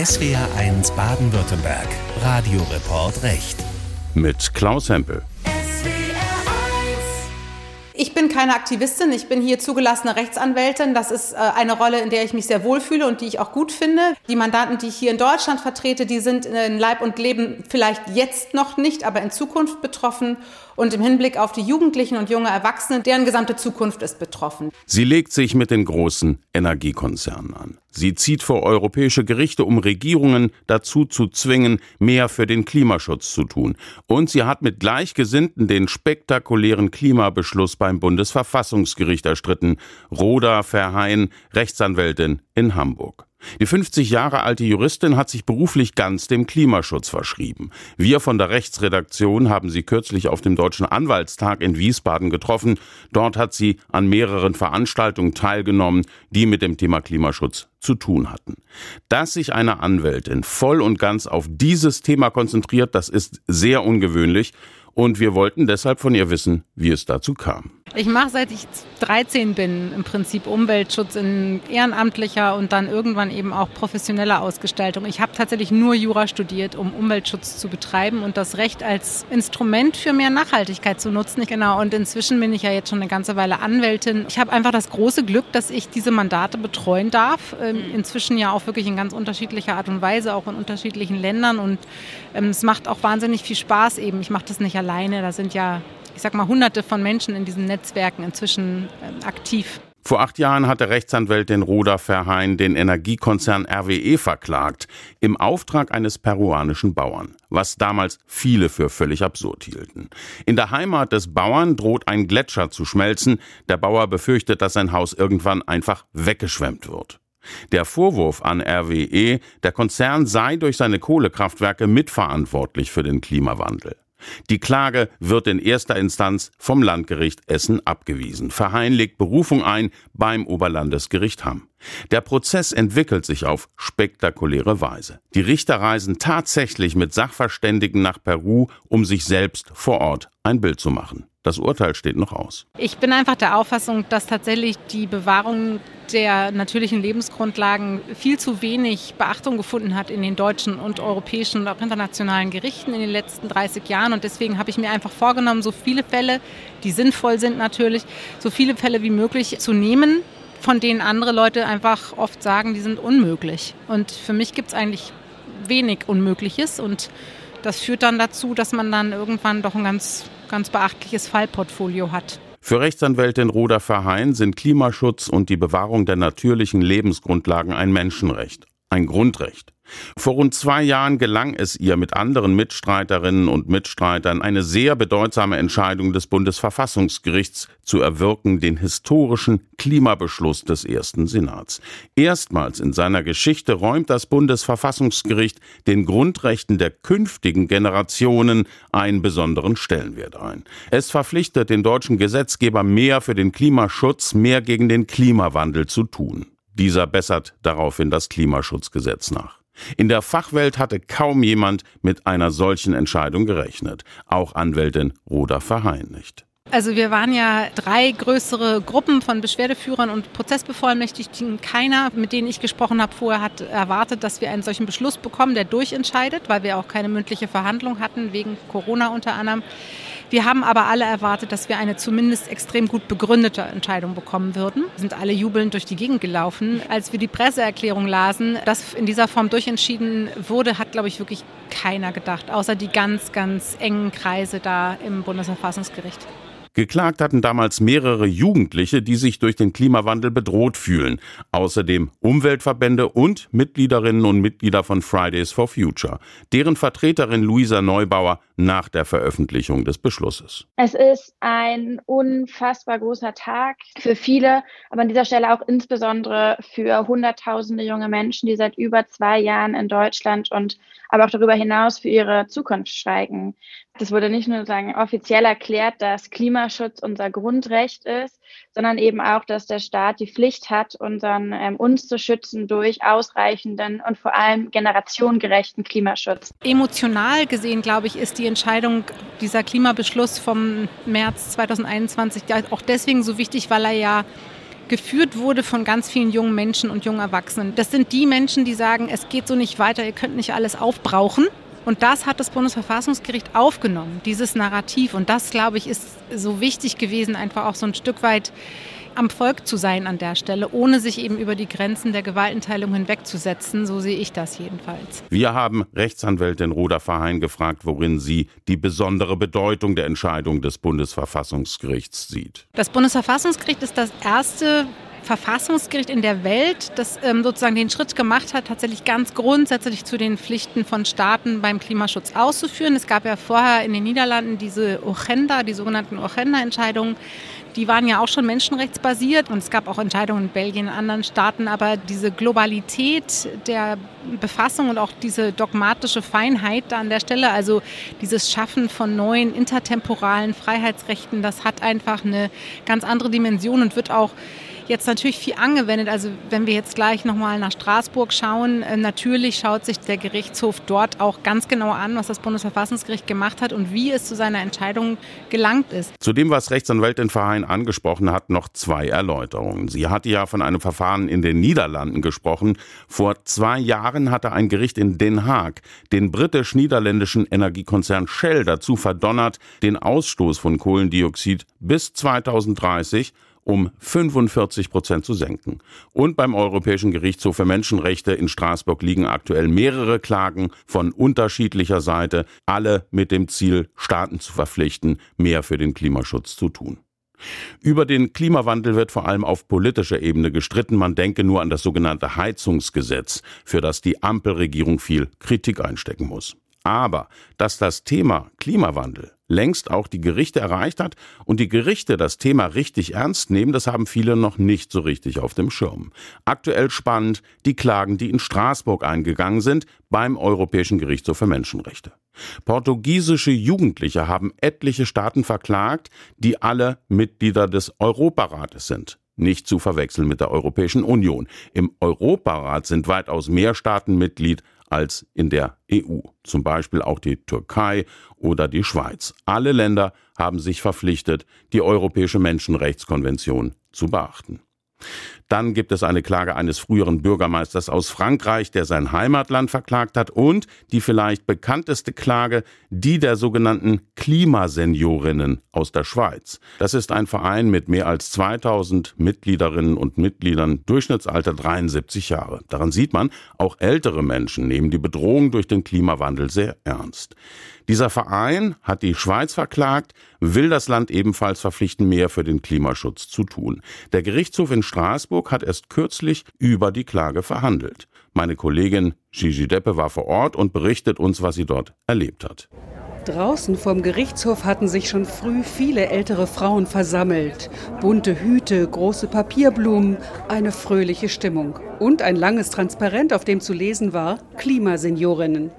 SWR1 Baden-Württemberg. Radioreport Recht. Mit Klaus Hempel. Ich bin keine Aktivistin, ich bin hier zugelassene Rechtsanwältin. Das ist äh, eine Rolle, in der ich mich sehr wohlfühle und die ich auch gut finde. Die Mandanten, die ich hier in Deutschland vertrete, die sind in Leib und Leben vielleicht jetzt noch nicht, aber in Zukunft betroffen und im Hinblick auf die Jugendlichen und junge Erwachsenen, deren gesamte Zukunft ist betroffen. Sie legt sich mit den großen Energiekonzernen an. Sie zieht vor europäische Gerichte, um Regierungen dazu zu zwingen, mehr für den Klimaschutz zu tun. Und sie hat mit Gleichgesinnten den spektakulären Klimabeschluss beim Bundesverfassungsgericht erstritten. Roda Verheyen, Rechtsanwältin in Hamburg. Die 50 Jahre alte Juristin hat sich beruflich ganz dem Klimaschutz verschrieben. Wir von der Rechtsredaktion haben sie kürzlich auf dem Deutschen Anwaltstag in Wiesbaden getroffen. Dort hat sie an mehreren Veranstaltungen teilgenommen, die mit dem Thema Klimaschutz zu tun hatten. Dass sich eine Anwältin voll und ganz auf dieses Thema konzentriert, das ist sehr ungewöhnlich und wir wollten deshalb von ihr wissen, wie es dazu kam. Ich mache seit ich 13 bin im Prinzip Umweltschutz in ehrenamtlicher und dann irgendwann eben auch professioneller Ausgestaltung. Ich habe tatsächlich nur Jura studiert, um Umweltschutz zu betreiben und das Recht als Instrument für mehr Nachhaltigkeit zu nutzen. Genau, und inzwischen bin ich ja jetzt schon eine ganze Weile Anwältin. Ich habe einfach das große Glück, dass ich diese Mandate betreuen darf. Ähm, mhm. Inzwischen ja auch wirklich in ganz unterschiedlicher Art und Weise, auch in unterschiedlichen Ländern. Und ähm, es macht auch wahnsinnig viel Spaß eben. Ich mache das nicht alleine. Da sind ja ich sag mal, hunderte von Menschen in diesen Netzwerken inzwischen äh, aktiv. Vor acht Jahren hatte Rechtsanwältin Roda Verheyen den Energiekonzern RWE verklagt, im Auftrag eines peruanischen Bauern, was damals viele für völlig absurd hielten. In der Heimat des Bauern droht ein Gletscher zu schmelzen, der Bauer befürchtet, dass sein Haus irgendwann einfach weggeschwemmt wird. Der Vorwurf an RWE, der Konzern sei durch seine Kohlekraftwerke mitverantwortlich für den Klimawandel. Die Klage wird in erster Instanz vom Landgericht Essen abgewiesen. Verheyen legt Berufung ein beim Oberlandesgericht Hamm. Der Prozess entwickelt sich auf spektakuläre Weise. Die Richter reisen tatsächlich mit Sachverständigen nach Peru, um sich selbst vor Ort ein Bild zu machen. Das Urteil steht noch aus. Ich bin einfach der Auffassung, dass tatsächlich die Bewahrung der natürlichen Lebensgrundlagen viel zu wenig Beachtung gefunden hat in den deutschen und europäischen und auch internationalen Gerichten in den letzten 30 Jahren. Und deswegen habe ich mir einfach vorgenommen, so viele Fälle, die sinnvoll sind natürlich, so viele Fälle wie möglich zu nehmen, von denen andere Leute einfach oft sagen, die sind unmöglich. Und für mich gibt es eigentlich wenig Unmögliches und das führt dann dazu, dass man dann irgendwann doch ein ganz, ganz beachtliches Fallportfolio hat. Für Rechtsanwältin Roda Verheyen sind Klimaschutz und die Bewahrung der natürlichen Lebensgrundlagen ein Menschenrecht, ein Grundrecht. Vor rund zwei Jahren gelang es ihr mit anderen Mitstreiterinnen und Mitstreitern eine sehr bedeutsame Entscheidung des Bundesverfassungsgerichts zu erwirken, den historischen Klimabeschluss des ersten Senats. Erstmals in seiner Geschichte räumt das Bundesverfassungsgericht den Grundrechten der künftigen Generationen einen besonderen Stellenwert ein. Es verpflichtet den deutschen Gesetzgeber mehr für den Klimaschutz, mehr gegen den Klimawandel zu tun. Dieser bessert daraufhin das Klimaschutzgesetz nach. In der Fachwelt hatte kaum jemand mit einer solchen Entscheidung gerechnet, auch Anwältin Roda Verheyen nicht. Also wir waren ja drei größere Gruppen von Beschwerdeführern und Prozessbevollmächtigten. Keiner, mit denen ich gesprochen habe, vorher hat erwartet, dass wir einen solchen Beschluss bekommen, der durchentscheidet, weil wir auch keine mündliche Verhandlung hatten, wegen Corona unter anderem. Wir haben aber alle erwartet, dass wir eine zumindest extrem gut begründete Entscheidung bekommen würden. Wir sind alle jubelnd durch die Gegend gelaufen. Als wir die Presseerklärung lasen, dass in dieser Form durchentschieden wurde, hat, glaube ich, wirklich keiner gedacht, außer die ganz, ganz engen Kreise da im Bundesverfassungsgericht. Geklagt hatten damals mehrere Jugendliche, die sich durch den Klimawandel bedroht fühlen. Außerdem Umweltverbände und Mitgliederinnen und Mitglieder von Fridays for Future. Deren Vertreterin Luisa Neubauer nach der Veröffentlichung des Beschlusses. Es ist ein unfassbar großer Tag für viele, aber an dieser Stelle auch insbesondere für Hunderttausende junge Menschen, die seit über zwei Jahren in Deutschland und aber auch darüber hinaus für ihre Zukunft streiken. Das wurde nicht nur sagen, offiziell erklärt, dass Klimaschutz unser Grundrecht ist, sondern eben auch, dass der Staat die Pflicht hat, unseren, ähm, uns zu schützen durch ausreichenden und vor allem generationengerechten Klimaschutz. Emotional gesehen, glaube ich, ist die Entscheidung, dieser Klimabeschluss vom März 2021 auch deswegen so wichtig, weil er ja geführt wurde von ganz vielen jungen Menschen und jungen Erwachsenen. Das sind die Menschen, die sagen, es geht so nicht weiter, ihr könnt nicht alles aufbrauchen. Und das hat das Bundesverfassungsgericht aufgenommen, dieses Narrativ. Und das, glaube ich, ist so wichtig gewesen, einfach auch so ein Stück weit am Volk zu sein an der Stelle, ohne sich eben über die Grenzen der Gewaltenteilung hinwegzusetzen. So sehe ich das jedenfalls. Wir haben Rechtsanwältin Roda Verheyen gefragt, worin sie die besondere Bedeutung der Entscheidung des Bundesverfassungsgerichts sieht. Das Bundesverfassungsgericht ist das erste Verfassungsgericht in der Welt, das ähm, sozusagen den Schritt gemacht hat, tatsächlich ganz grundsätzlich zu den Pflichten von Staaten beim Klimaschutz auszuführen. Es gab ja vorher in den Niederlanden diese Ochenda, die sogenannten Ochenda-Entscheidungen. Die waren ja auch schon menschenrechtsbasiert und es gab auch Entscheidungen in Belgien und anderen Staaten, aber diese Globalität der Befassung und auch diese dogmatische Feinheit da an der Stelle, also dieses Schaffen von neuen intertemporalen Freiheitsrechten, das hat einfach eine ganz andere Dimension und wird auch jetzt natürlich viel angewendet. Also wenn wir jetzt gleich nochmal nach Straßburg schauen, äh, natürlich schaut sich der Gerichtshof dort auch ganz genau an, was das Bundesverfassungsgericht gemacht hat und wie es zu seiner Entscheidung gelangt ist. Zu dem, was Rechtsanwältin Verheyen angesprochen hat, noch zwei Erläuterungen. Sie hatte ja von einem Verfahren in den Niederlanden gesprochen. Vor zwei Jahren hatte ein Gericht in Den Haag den britisch-niederländischen Energiekonzern Shell dazu verdonnert, den Ausstoß von Kohlendioxid bis 2030 um 45 Prozent zu senken. Und beim Europäischen Gerichtshof für Menschenrechte in Straßburg liegen aktuell mehrere Klagen von unterschiedlicher Seite, alle mit dem Ziel, Staaten zu verpflichten, mehr für den Klimaschutz zu tun. Über den Klimawandel wird vor allem auf politischer Ebene gestritten. Man denke nur an das sogenannte Heizungsgesetz, für das die Ampelregierung viel Kritik einstecken muss. Aber dass das Thema Klimawandel längst auch die Gerichte erreicht hat und die Gerichte das Thema richtig ernst nehmen, das haben viele noch nicht so richtig auf dem Schirm. Aktuell spannend die Klagen, die in Straßburg eingegangen sind beim Europäischen Gerichtshof für Menschenrechte. Portugiesische Jugendliche haben etliche Staaten verklagt, die alle Mitglieder des Europarates sind nicht zu verwechseln mit der Europäischen Union. Im Europarat sind weitaus mehr Staaten Mitglied als in der EU, zum Beispiel auch die Türkei oder die Schweiz. Alle Länder haben sich verpflichtet, die Europäische Menschenrechtskonvention zu beachten. Dann gibt es eine Klage eines früheren Bürgermeisters aus Frankreich, der sein Heimatland verklagt hat und die vielleicht bekannteste Klage, die der sogenannten Klimaseniorinnen aus der Schweiz. Das ist ein Verein mit mehr als 2000 Mitgliederinnen und Mitgliedern, Durchschnittsalter 73 Jahre. Daran sieht man, auch ältere Menschen nehmen die Bedrohung durch den Klimawandel sehr ernst. Dieser Verein hat die Schweiz verklagt, will das Land ebenfalls verpflichten, mehr für den Klimaschutz zu tun. Der Gerichtshof in Straßburg hat erst kürzlich über die Klage verhandelt. Meine Kollegin Gigi Deppe war vor Ort und berichtet uns, was sie dort erlebt hat. Draußen vom Gerichtshof hatten sich schon früh viele ältere Frauen versammelt. Bunte Hüte, große Papierblumen, eine fröhliche Stimmung. Und ein langes Transparent, auf dem zu lesen war Klimaseniorinnen.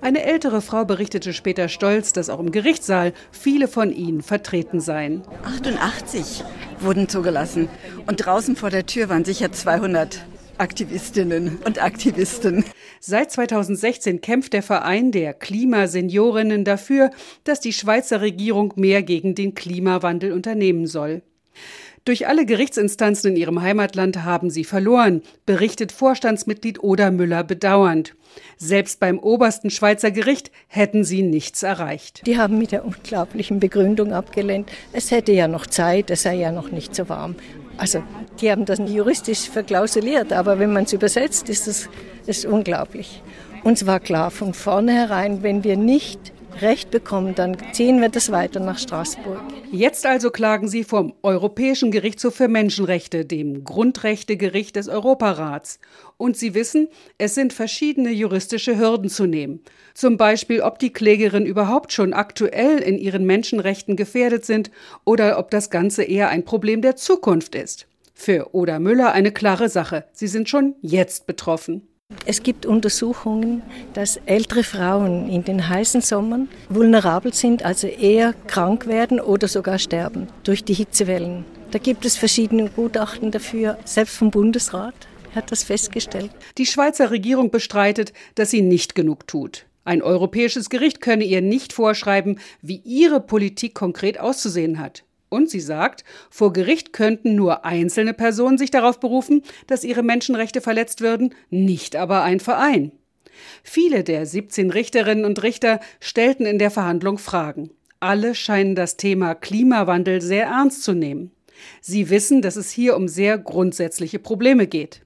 Eine ältere Frau berichtete später stolz, dass auch im Gerichtssaal viele von ihnen vertreten seien. 88 wurden zugelassen und draußen vor der Tür waren sicher 200 Aktivistinnen und Aktivisten. Seit 2016 kämpft der Verein der Klimaseniorinnen dafür, dass die Schweizer Regierung mehr gegen den Klimawandel unternehmen soll. Durch alle Gerichtsinstanzen in ihrem Heimatland haben sie verloren, berichtet Vorstandsmitglied Oda Müller bedauernd. Selbst beim obersten Schweizer Gericht hätten sie nichts erreicht. Die haben mit der unglaublichen Begründung abgelehnt, es hätte ja noch Zeit, es sei ja noch nicht so warm. Also, die haben das juristisch verklausuliert, aber wenn man es übersetzt, ist ist unglaublich. Uns war klar von vornherein, wenn wir nicht Recht bekommen, dann ziehen wir das weiter nach Straßburg. Jetzt also klagen Sie vom Europäischen Gerichtshof für Menschenrechte, dem Grundrechtegericht des Europarats. Und Sie wissen, es sind verschiedene juristische Hürden zu nehmen. Zum Beispiel, ob die Klägerin überhaupt schon aktuell in ihren Menschenrechten gefährdet sind oder ob das Ganze eher ein Problem der Zukunft ist. Für Oda Müller eine klare Sache. Sie sind schon jetzt betroffen. Es gibt Untersuchungen, dass ältere Frauen in den heißen Sommern vulnerabel sind, also eher krank werden oder sogar sterben durch die Hitzewellen. Da gibt es verschiedene Gutachten dafür, selbst vom Bundesrat hat das festgestellt. Die Schweizer Regierung bestreitet, dass sie nicht genug tut. Ein europäisches Gericht könne ihr nicht vorschreiben, wie ihre Politik konkret auszusehen hat. Und sie sagt, vor Gericht könnten nur einzelne Personen sich darauf berufen, dass ihre Menschenrechte verletzt würden, nicht aber ein Verein. Viele der 17 Richterinnen und Richter stellten in der Verhandlung Fragen. Alle scheinen das Thema Klimawandel sehr ernst zu nehmen. Sie wissen, dass es hier um sehr grundsätzliche Probleme geht.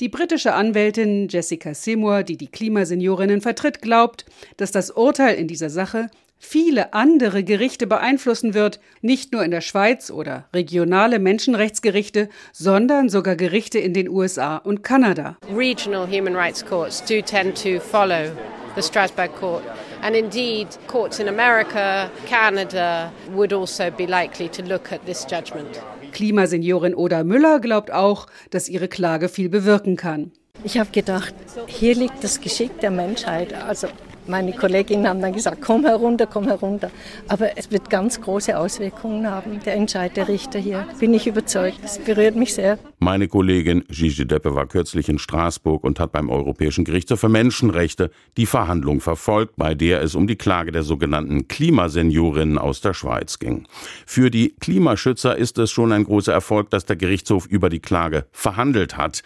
Die britische Anwältin Jessica Seymour, die die Klimaseniorinnen vertritt, glaubt, dass das Urteil in dieser Sache viele andere Gerichte beeinflussen wird, nicht nur in der Schweiz oder regionale Menschenrechtsgerichte, sondern sogar Gerichte in den USA und Kanada. Regional human rights courts do tend to follow the Strasbourg court. And indeed, courts in America, Canada would also be likely to look at this judgment. Klimaseniorin Oda Müller glaubt auch, dass ihre Klage viel bewirken kann. Ich habe gedacht, hier liegt das Geschick der Menschheit. Also meine Kolleginnen haben dann gesagt, komm herunter, komm herunter. Aber es wird ganz große Auswirkungen haben, der Entscheid der Richter hier. Bin ich überzeugt. Es berührt mich sehr. Meine Kollegin Gigi Deppe war kürzlich in Straßburg und hat beim Europäischen Gerichtshof für Menschenrechte die Verhandlung verfolgt, bei der es um die Klage der sogenannten Klimaseniorinnen aus der Schweiz ging. Für die Klimaschützer ist es schon ein großer Erfolg, dass der Gerichtshof über die Klage verhandelt hat.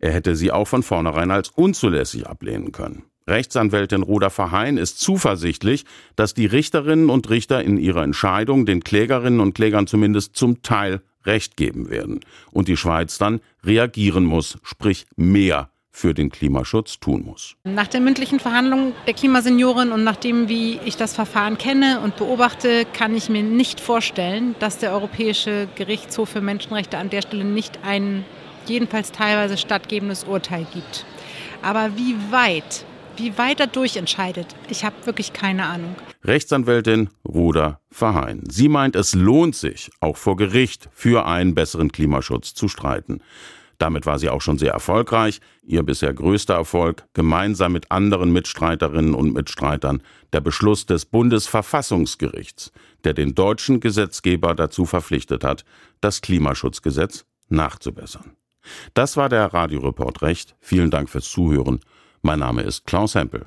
Er hätte sie auch von vornherein als unzulässig ablehnen können. Rechtsanwältin Roda Verheyen ist zuversichtlich, dass die Richterinnen und Richter in ihrer Entscheidung den Klägerinnen und Klägern zumindest zum Teil Recht geben werden und die Schweiz dann reagieren muss, sprich mehr für den Klimaschutz tun muss. Nach der mündlichen Verhandlung der Klimaseniorin und nachdem, wie ich das Verfahren kenne und beobachte, kann ich mir nicht vorstellen, dass der Europäische Gerichtshof für Menschenrechte an der Stelle nicht ein jedenfalls teilweise stattgebendes Urteil gibt. Aber wie weit wie weit er durchentscheidet, ich habe wirklich keine Ahnung. Rechtsanwältin Ruder Verheyen. Sie meint, es lohnt sich, auch vor Gericht für einen besseren Klimaschutz zu streiten. Damit war sie auch schon sehr erfolgreich. Ihr bisher größter Erfolg, gemeinsam mit anderen Mitstreiterinnen und Mitstreitern, der Beschluss des Bundesverfassungsgerichts, der den deutschen Gesetzgeber dazu verpflichtet hat, das Klimaschutzgesetz nachzubessern. Das war der Radioreport Recht. Vielen Dank fürs Zuhören. Mein Name ist Klaus Hempel.